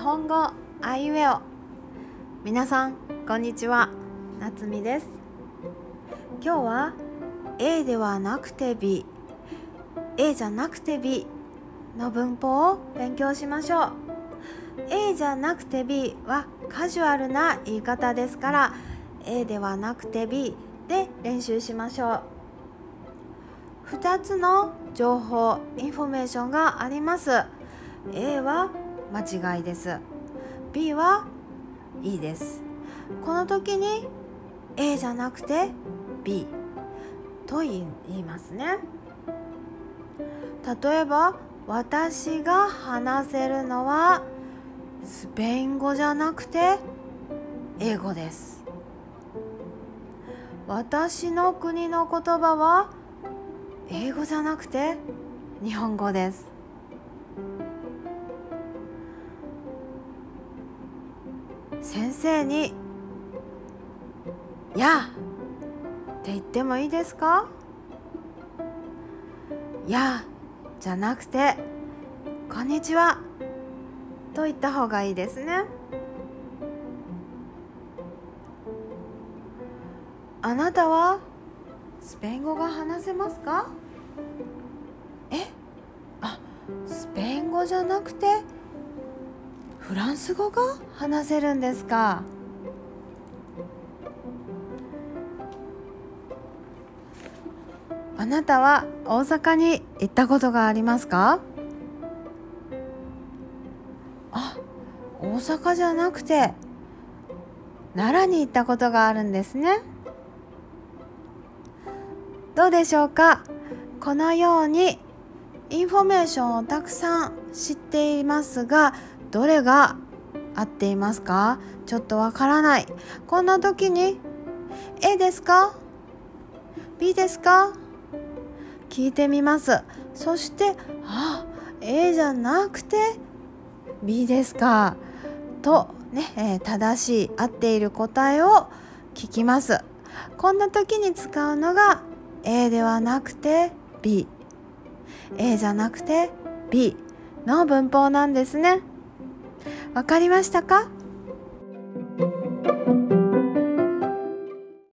本語あいうえお。皆さんこんにちは。夏美です。今日は A ではなくて B A じゃなくて B の文法を勉強しましょう。A じゃなくて B はカジュアルな言い方ですから A ではなくて B で練習しましょう。2つの情報インフォメーションがあります。A は間違いです。B はいいです。この時に A じゃなくて B と言いますね。例えば私が話せるのはスペイン語じゃなくて英語です。私の国の言葉は英語じゃなくて日本語です。先生に「やあ」って言ってもいいですかやあじゃなくて「こんにちは」と言った方がいいですね。あなたはスペイン語が話せますか？えあスペイン語じゃなくてフランス語が話せるんですか？あなたは大阪に行ったことがありますか？あ大阪じゃなくて奈良に行ったことがあるんですね。どうでしょうか？このようにインフォメーションをたくさん知っていますがどれが合っていますか？ちょっとわからない。こんな時に A ですか？B ですか？聞いてみます。そしてあ A じゃなくて B ですか？とね、えー、正しい合っている答えを聞きます。こんな時に使うのが A ではなくて B A じゃなくて B の文法なんですね。わかりましたか？